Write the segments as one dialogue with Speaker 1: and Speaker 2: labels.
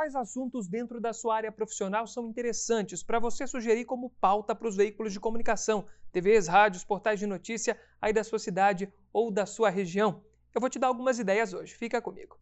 Speaker 1: Quais assuntos dentro da sua área profissional são interessantes para você sugerir como pauta para os veículos de comunicação, TVs, rádios, portais de notícia aí da sua cidade ou da sua região? Eu vou te dar algumas ideias hoje. Fica comigo.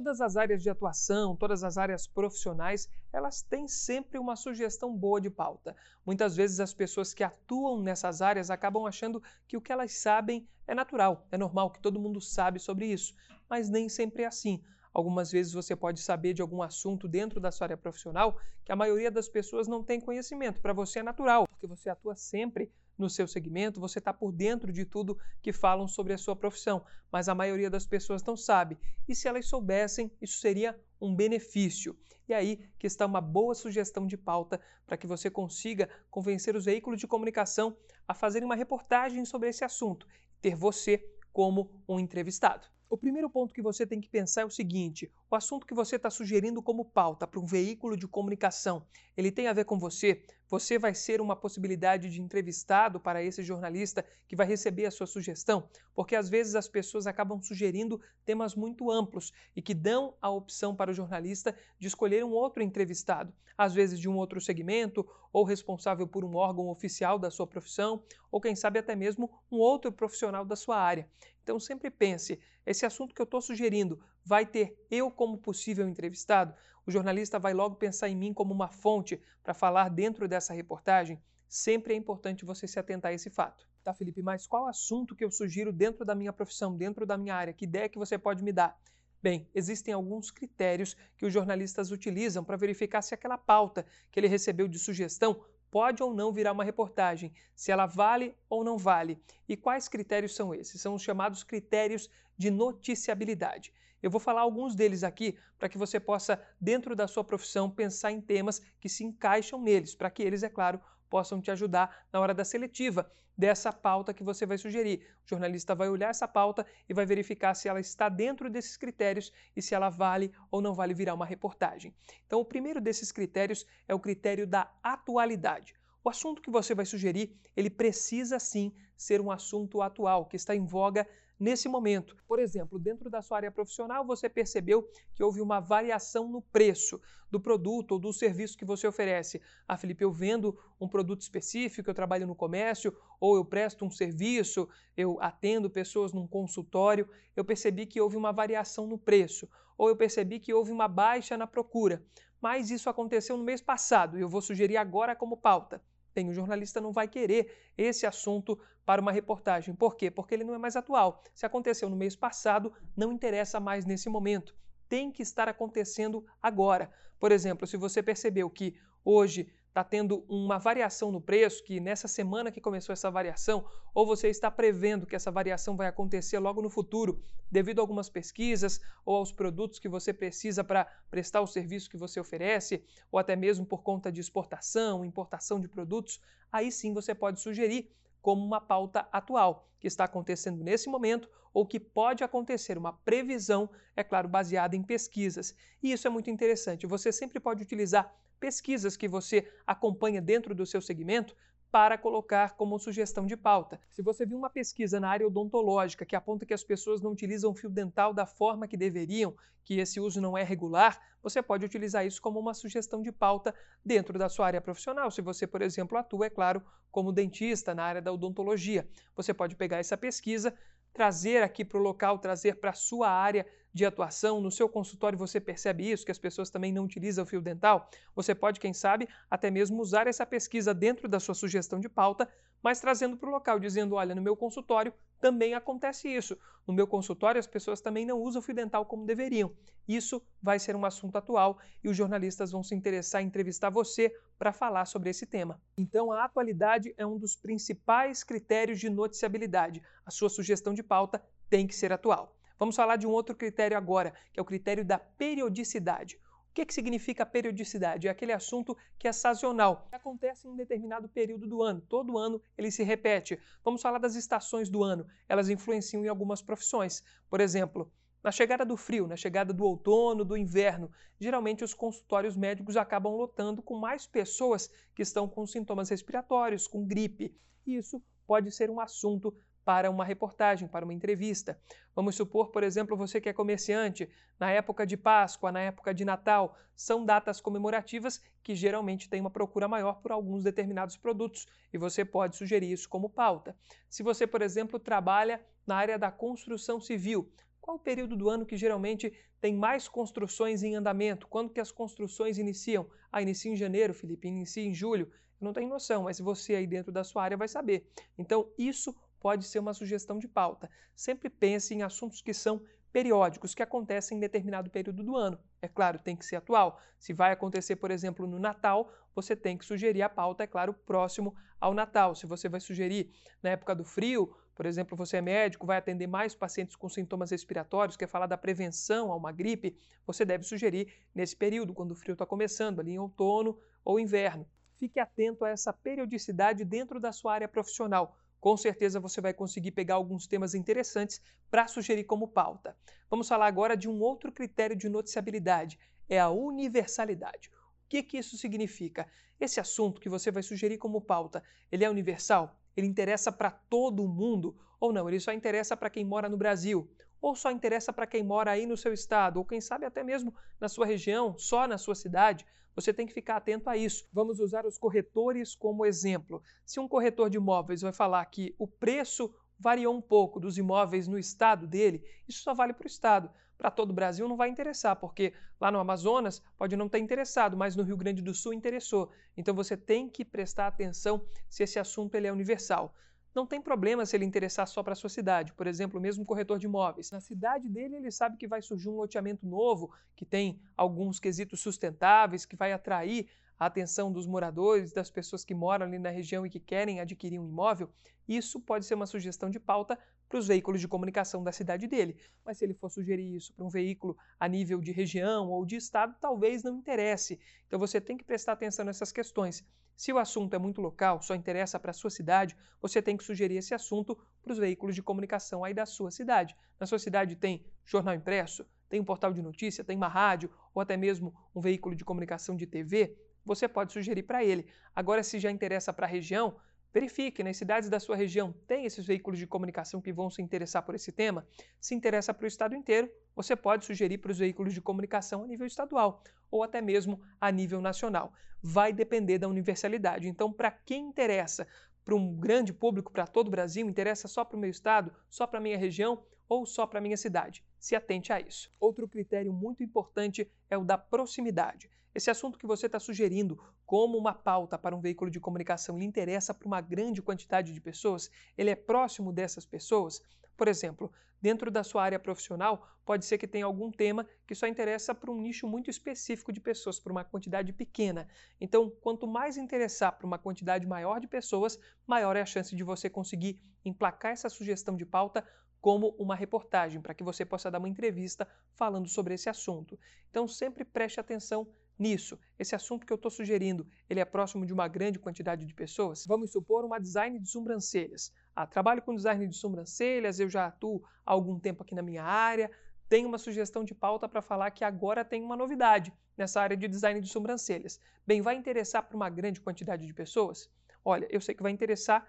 Speaker 1: Todas as áreas de atuação, todas as áreas profissionais, elas têm sempre uma sugestão boa de pauta. Muitas vezes as pessoas que atuam nessas áreas acabam achando que o que elas sabem é natural, é normal, que todo mundo sabe sobre isso, mas nem sempre é assim. Algumas vezes você pode saber de algum assunto dentro da sua área profissional que a maioria das pessoas não tem conhecimento. Para você é natural, porque você atua sempre no seu segmento, você está por dentro de tudo que falam sobre a sua profissão, mas a maioria das pessoas não sabe. E se elas soubessem, isso seria um benefício. E aí que está uma boa sugestão de pauta para que você consiga convencer os veículos de comunicação a fazerem uma reportagem sobre esse assunto e ter você como um entrevistado. O primeiro ponto que você tem que pensar é o seguinte: o assunto que você está sugerindo como pauta para um veículo de comunicação, ele tem a ver com você? Você vai ser uma possibilidade de entrevistado para esse jornalista que vai receber a sua sugestão? Porque às vezes as pessoas acabam sugerindo temas muito amplos e que dão a opção para o jornalista de escolher um outro entrevistado, às vezes de um outro segmento, ou responsável por um órgão oficial da sua profissão, ou quem sabe até mesmo um outro profissional da sua área. Então sempre pense, esse assunto que eu estou sugerindo vai ter eu como possível entrevistado? O jornalista vai logo pensar em mim como uma fonte para falar dentro dessa reportagem? Sempre é importante você se atentar a esse fato. Tá, Felipe, mas qual assunto que eu sugiro dentro da minha profissão, dentro da minha área? Que ideia que você pode me dar? Bem, existem alguns critérios que os jornalistas utilizam para verificar se aquela pauta que ele recebeu de sugestão pode ou não virar uma reportagem, se ela vale ou não vale. E quais critérios são esses? São os chamados critérios de noticiabilidade. Eu vou falar alguns deles aqui para que você possa, dentro da sua profissão, pensar em temas que se encaixam neles, para que eles, é claro, possam te ajudar na hora da seletiva dessa pauta que você vai sugerir. O jornalista vai olhar essa pauta e vai verificar se ela está dentro desses critérios e se ela vale ou não vale virar uma reportagem. Então, o primeiro desses critérios é o critério da atualidade. O assunto que você vai sugerir, ele precisa sim ser um assunto atual, que está em voga nesse momento. Por exemplo, dentro da sua área profissional, você percebeu que houve uma variação no preço do produto ou do serviço que você oferece. Ah, Felipe, eu vendo um produto específico, eu trabalho no comércio, ou eu presto um serviço, eu atendo pessoas num consultório, eu percebi que houve uma variação no preço, ou eu percebi que houve uma baixa na procura. Mas isso aconteceu no mês passado e eu vou sugerir agora como pauta. Bem, o jornalista não vai querer esse assunto para uma reportagem. Por quê? Porque ele não é mais atual. Se aconteceu no mês passado, não interessa mais nesse momento. Tem que estar acontecendo agora. Por exemplo, se você percebeu que hoje está tendo uma variação no preço, que nessa semana que começou essa variação, ou você está prevendo que essa variação vai acontecer logo no futuro, devido a algumas pesquisas ou aos produtos que você precisa para prestar o serviço que você oferece, ou até mesmo por conta de exportação, importação de produtos, aí sim você pode sugerir como uma pauta atual, que está acontecendo nesse momento ou que pode acontecer, uma previsão, é claro, baseada em pesquisas. E isso é muito interessante. Você sempre pode utilizar pesquisas que você acompanha dentro do seu segmento para colocar como sugestão de pauta. Se você viu uma pesquisa na área odontológica que aponta que as pessoas não utilizam fio dental da forma que deveriam, que esse uso não é regular, você pode utilizar isso como uma sugestão de pauta dentro da sua área profissional. Se você, por exemplo, atua, é claro, como dentista na área da odontologia, você pode pegar essa pesquisa, trazer aqui para o local, trazer para a sua área de atuação, no seu consultório você percebe isso, que as pessoas também não utilizam o fio dental, você pode, quem sabe, até mesmo usar essa pesquisa dentro da sua sugestão de pauta, mas trazendo para o local, dizendo, olha, no meu consultório também acontece isso. No meu consultório as pessoas também não usam o fio dental como deveriam. Isso vai ser um assunto atual e os jornalistas vão se interessar em entrevistar você para falar sobre esse tema. Então, a atualidade é um dos principais critérios de noticiabilidade. A sua sugestão de pauta tem que ser atual. Vamos falar de um outro critério agora, que é o critério da periodicidade. O que, que significa periodicidade? É aquele assunto que é sazonal, que acontece em um determinado período do ano. Todo ano ele se repete. Vamos falar das estações do ano. Elas influenciam em algumas profissões. Por exemplo, na chegada do frio, na chegada do outono, do inverno, geralmente os consultórios médicos acabam lotando com mais pessoas que estão com sintomas respiratórios, com gripe. Isso pode ser um assunto para uma reportagem, para uma entrevista. Vamos supor, por exemplo, você que é comerciante, na época de Páscoa, na época de Natal, são datas comemorativas que geralmente têm uma procura maior por alguns determinados produtos e você pode sugerir isso como pauta. Se você, por exemplo, trabalha na área da construção civil, qual o período do ano que geralmente tem mais construções em andamento? Quando que as construções iniciam? Ah, inicia em janeiro, Felipe, inicia em julho. Eu não tenho noção, mas você aí dentro da sua área vai saber. Então, isso pode ser uma sugestão de pauta. Sempre pense em assuntos que são periódicos, que acontecem em determinado período do ano. É claro, tem que ser atual. Se vai acontecer, por exemplo, no Natal, você tem que sugerir a pauta, é claro, próximo ao Natal. Se você vai sugerir na época do frio, por exemplo, você é médico, vai atender mais pacientes com sintomas respiratórios, quer falar da prevenção a uma gripe, você deve sugerir nesse período, quando o frio está começando, ali em outono ou inverno. Fique atento a essa periodicidade dentro da sua área profissional com certeza você vai conseguir pegar alguns temas interessantes para sugerir como pauta. Vamos falar agora de um outro critério de noticiabilidade, é a universalidade. O que, que isso significa? Esse assunto que você vai sugerir como pauta, ele é universal? Ele interessa para todo mundo? Ou não, ele só interessa para quem mora no Brasil? Ou só interessa para quem mora aí no seu estado? Ou quem sabe até mesmo na sua região, só na sua cidade? Você tem que ficar atento a isso. Vamos usar os corretores como exemplo. Se um corretor de imóveis vai falar que o preço variou um pouco dos imóveis no estado dele, isso só vale para o estado. Para todo o Brasil não vai interessar, porque lá no Amazonas pode não ter interessado, mas no Rio Grande do Sul interessou. Então você tem que prestar atenção se esse assunto ele é universal. Não tem problema se ele interessar só para a sua cidade. Por exemplo, o mesmo corretor de imóveis. Na cidade dele, ele sabe que vai surgir um loteamento novo, que tem alguns quesitos sustentáveis, que vai atrair a atenção dos moradores, das pessoas que moram ali na região e que querem adquirir um imóvel. Isso pode ser uma sugestão de pauta para os veículos de comunicação da cidade dele. Mas se ele for sugerir isso para um veículo a nível de região ou de estado, talvez não interesse. Então você tem que prestar atenção nessas questões. Se o assunto é muito local, só interessa para a sua cidade, você tem que sugerir esse assunto para os veículos de comunicação aí da sua cidade. Na sua cidade tem jornal impresso, tem um portal de notícia, tem uma rádio ou até mesmo um veículo de comunicação de TV, você pode sugerir para ele. Agora, se já interessa para a região, Verifique, nas cidades da sua região tem esses veículos de comunicação que vão se interessar por esse tema? Se interessa para o estado inteiro, você pode sugerir para os veículos de comunicação a nível estadual ou até mesmo a nível nacional. Vai depender da universalidade. Então, para quem interessa, para um grande público, para todo o Brasil, interessa só para o meu estado, só para a minha região ou só para minha cidade? Se atente a isso. Outro critério muito importante é o da proximidade. Esse assunto que você está sugerindo como uma pauta para um veículo de comunicação lhe interessa para uma grande quantidade de pessoas? Ele é próximo dessas pessoas? Por exemplo, dentro da sua área profissional, pode ser que tenha algum tema que só interessa para um nicho muito específico de pessoas, para uma quantidade pequena. Então, quanto mais interessar para uma quantidade maior de pessoas, maior é a chance de você conseguir emplacar essa sugestão de pauta como uma reportagem, para que você possa dar uma entrevista falando sobre esse assunto. Então, sempre preste atenção nisso. Esse assunto que eu estou sugerindo, ele é próximo de uma grande quantidade de pessoas? Vamos supor uma design de sobrancelhas. Ah, trabalho com design de sobrancelhas, eu já atuo há algum tempo aqui na minha área, tenho uma sugestão de pauta para falar que agora tem uma novidade nessa área de design de sobrancelhas. Bem, vai interessar para uma grande quantidade de pessoas? Olha, eu sei que vai interessar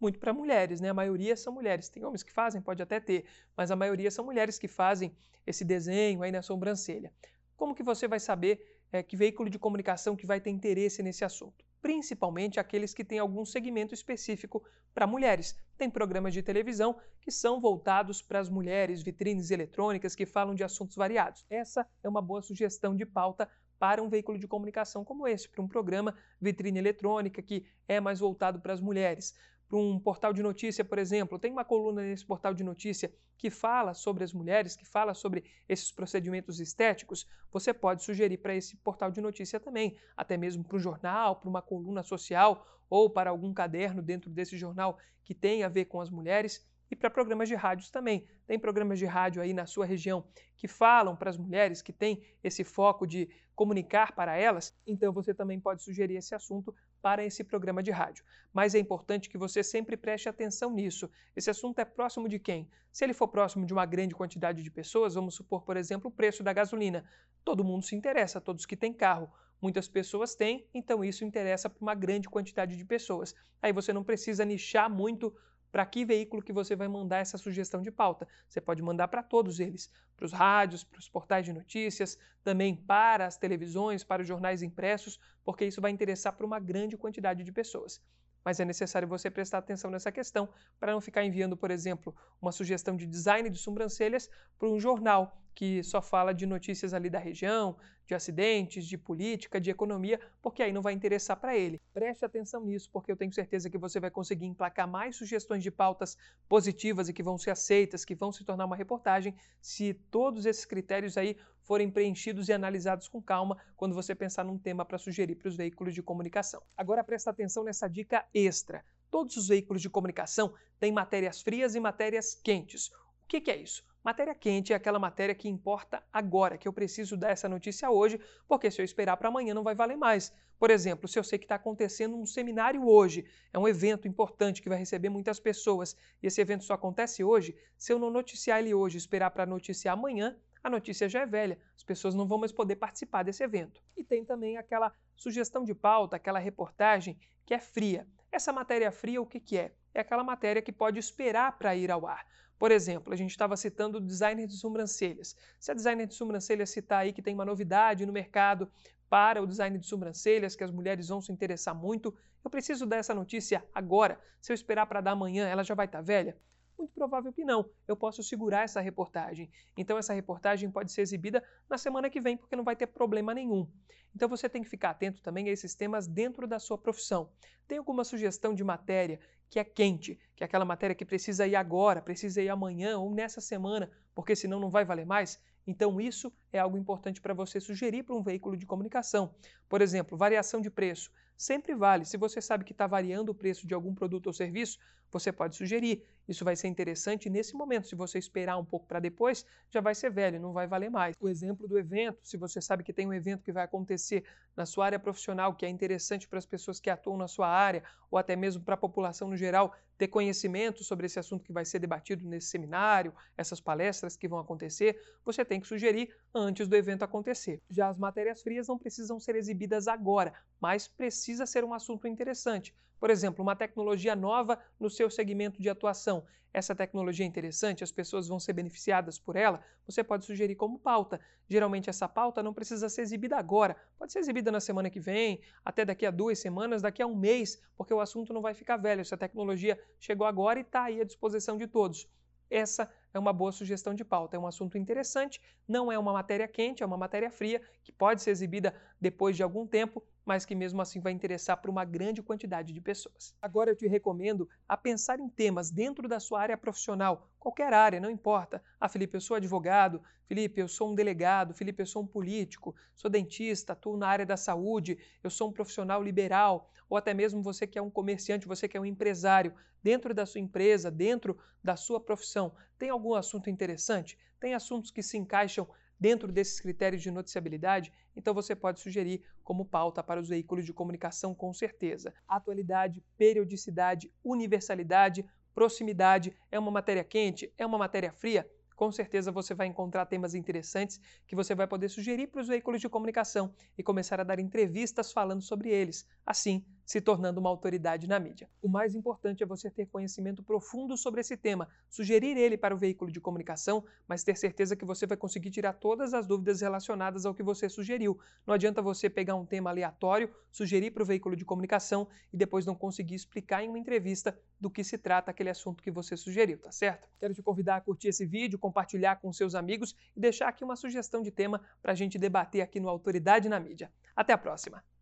Speaker 1: muito para mulheres, né? A maioria são mulheres. Tem homens que fazem, pode até ter, mas a maioria são mulheres que fazem esse desenho aí na sobrancelha. Como que você vai saber é, que veículo de comunicação que vai ter interesse nesse assunto, principalmente aqueles que têm algum segmento específico para mulheres. Tem programas de televisão que são voltados para as mulheres, vitrines eletrônicas que falam de assuntos variados. Essa é uma boa sugestão de pauta para um veículo de comunicação como esse, para um programa vitrine eletrônica que é mais voltado para as mulheres para um portal de notícia, por exemplo, tem uma coluna nesse portal de notícia que fala sobre as mulheres, que fala sobre esses procedimentos estéticos, você pode sugerir para esse portal de notícia também, até mesmo para um jornal, para uma coluna social ou para algum caderno dentro desse jornal que tem a ver com as mulheres. E para programas de rádios também. Tem programas de rádio aí na sua região que falam para as mulheres, que têm esse foco de comunicar para elas, então você também pode sugerir esse assunto para esse programa de rádio. Mas é importante que você sempre preste atenção nisso. Esse assunto é próximo de quem? Se ele for próximo de uma grande quantidade de pessoas, vamos supor, por exemplo, o preço da gasolina. Todo mundo se interessa, todos que têm carro. Muitas pessoas têm, então isso interessa para uma grande quantidade de pessoas. Aí você não precisa nichar muito para que veículo que você vai mandar essa sugestão de pauta. Você pode mandar para todos eles, para os rádios, para os portais de notícias, também para as televisões, para os jornais impressos, porque isso vai interessar para uma grande quantidade de pessoas mas é necessário você prestar atenção nessa questão para não ficar enviando, por exemplo, uma sugestão de design de sobrancelhas para um jornal que só fala de notícias ali da região, de acidentes, de política, de economia, porque aí não vai interessar para ele. Preste atenção nisso, porque eu tenho certeza que você vai conseguir emplacar mais sugestões de pautas positivas e que vão ser aceitas, que vão se tornar uma reportagem, se todos esses critérios aí forem preenchidos e analisados com calma quando você pensar num tema para sugerir para os veículos de comunicação. Agora presta atenção nessa dica extra. Todos os veículos de comunicação têm matérias frias e matérias quentes. O que, que é isso? Matéria quente é aquela matéria que importa agora, que eu preciso dar essa notícia hoje, porque se eu esperar para amanhã não vai valer mais. Por exemplo, se eu sei que está acontecendo um seminário hoje, é um evento importante que vai receber muitas pessoas, e esse evento só acontece hoje, se eu não noticiar ele hoje, esperar para noticiar amanhã, a notícia já é velha, as pessoas não vão mais poder participar desse evento. E tem também aquela sugestão de pauta, aquela reportagem que é fria. Essa matéria fria, o que, que é? É aquela matéria que pode esperar para ir ao ar. Por exemplo, a gente estava citando o designer de sobrancelhas. Se a designer de sobrancelhas citar aí que tem uma novidade no mercado para o design de sobrancelhas, que as mulheres vão se interessar muito, eu preciso dar essa notícia agora. Se eu esperar para dar amanhã, ela já vai estar tá velha? Muito provável que não. Eu posso segurar essa reportagem. Então essa reportagem pode ser exibida na semana que vem, porque não vai ter problema nenhum. Então você tem que ficar atento também a esses temas dentro da sua profissão. Tem alguma sugestão de matéria que é quente, que é aquela matéria que precisa ir agora, precisa ir amanhã ou nessa semana, porque senão não vai valer mais? Então, isso é algo importante para você sugerir para um veículo de comunicação. Por exemplo, variação de preço. Sempre vale. Se você sabe que está variando o preço de algum produto ou serviço, você pode sugerir. Isso vai ser interessante nesse momento. Se você esperar um pouco para depois, já vai ser velho, não vai valer mais. O exemplo do evento, se você sabe que tem um evento que vai acontecer na sua área profissional, que é interessante para as pessoas que atuam na sua área, ou até mesmo para a população no geral, ter conhecimento sobre esse assunto que vai ser debatido nesse seminário, essas palestras que vão acontecer, você tem que sugerir antes do evento acontecer. Já as matérias frias não precisam ser exibidas agora, mas precisa ser um assunto interessante. Por exemplo, uma tecnologia nova no seu segmento de atuação. Essa tecnologia é interessante, as pessoas vão ser beneficiadas por ela, você pode sugerir como pauta. Geralmente essa pauta não precisa ser exibida agora, pode ser exibida na semana que vem, até daqui a duas semanas, daqui a um mês, porque o assunto não vai ficar velho. Essa tecnologia chegou agora e está aí à disposição de todos. Essa é uma boa sugestão de pauta. É um assunto interessante, não é uma matéria quente, é uma matéria fria, que pode ser exibida depois de algum tempo, mas que mesmo assim vai interessar para uma grande quantidade de pessoas. Agora eu te recomendo a pensar em temas dentro da sua área profissional, qualquer área, não importa. Ah, Felipe, eu sou advogado, Felipe, eu sou um delegado, Felipe, eu sou um político, sou dentista, atuo na área da saúde, eu sou um profissional liberal, ou até mesmo você que é um comerciante, você que é um empresário, dentro da sua empresa, dentro da sua profissão, tem algum assunto interessante? Tem assuntos que se encaixam dentro desses critérios de noticiabilidade, então você pode sugerir como pauta para os veículos de comunicação com certeza. Atualidade, periodicidade, universalidade, proximidade, é uma matéria quente, é uma matéria fria? Com certeza você vai encontrar temas interessantes que você vai poder sugerir para os veículos de comunicação e começar a dar entrevistas falando sobre eles. Assim, se tornando uma autoridade na mídia. O mais importante é você ter conhecimento profundo sobre esse tema, sugerir ele para o veículo de comunicação, mas ter certeza que você vai conseguir tirar todas as dúvidas relacionadas ao que você sugeriu. Não adianta você pegar um tema aleatório, sugerir para o veículo de comunicação e depois não conseguir explicar em uma entrevista do que se trata aquele assunto que você sugeriu, tá certo? Quero te convidar a curtir esse vídeo, compartilhar com seus amigos e deixar aqui uma sugestão de tema para a gente debater aqui no Autoridade na Mídia. Até a próxima!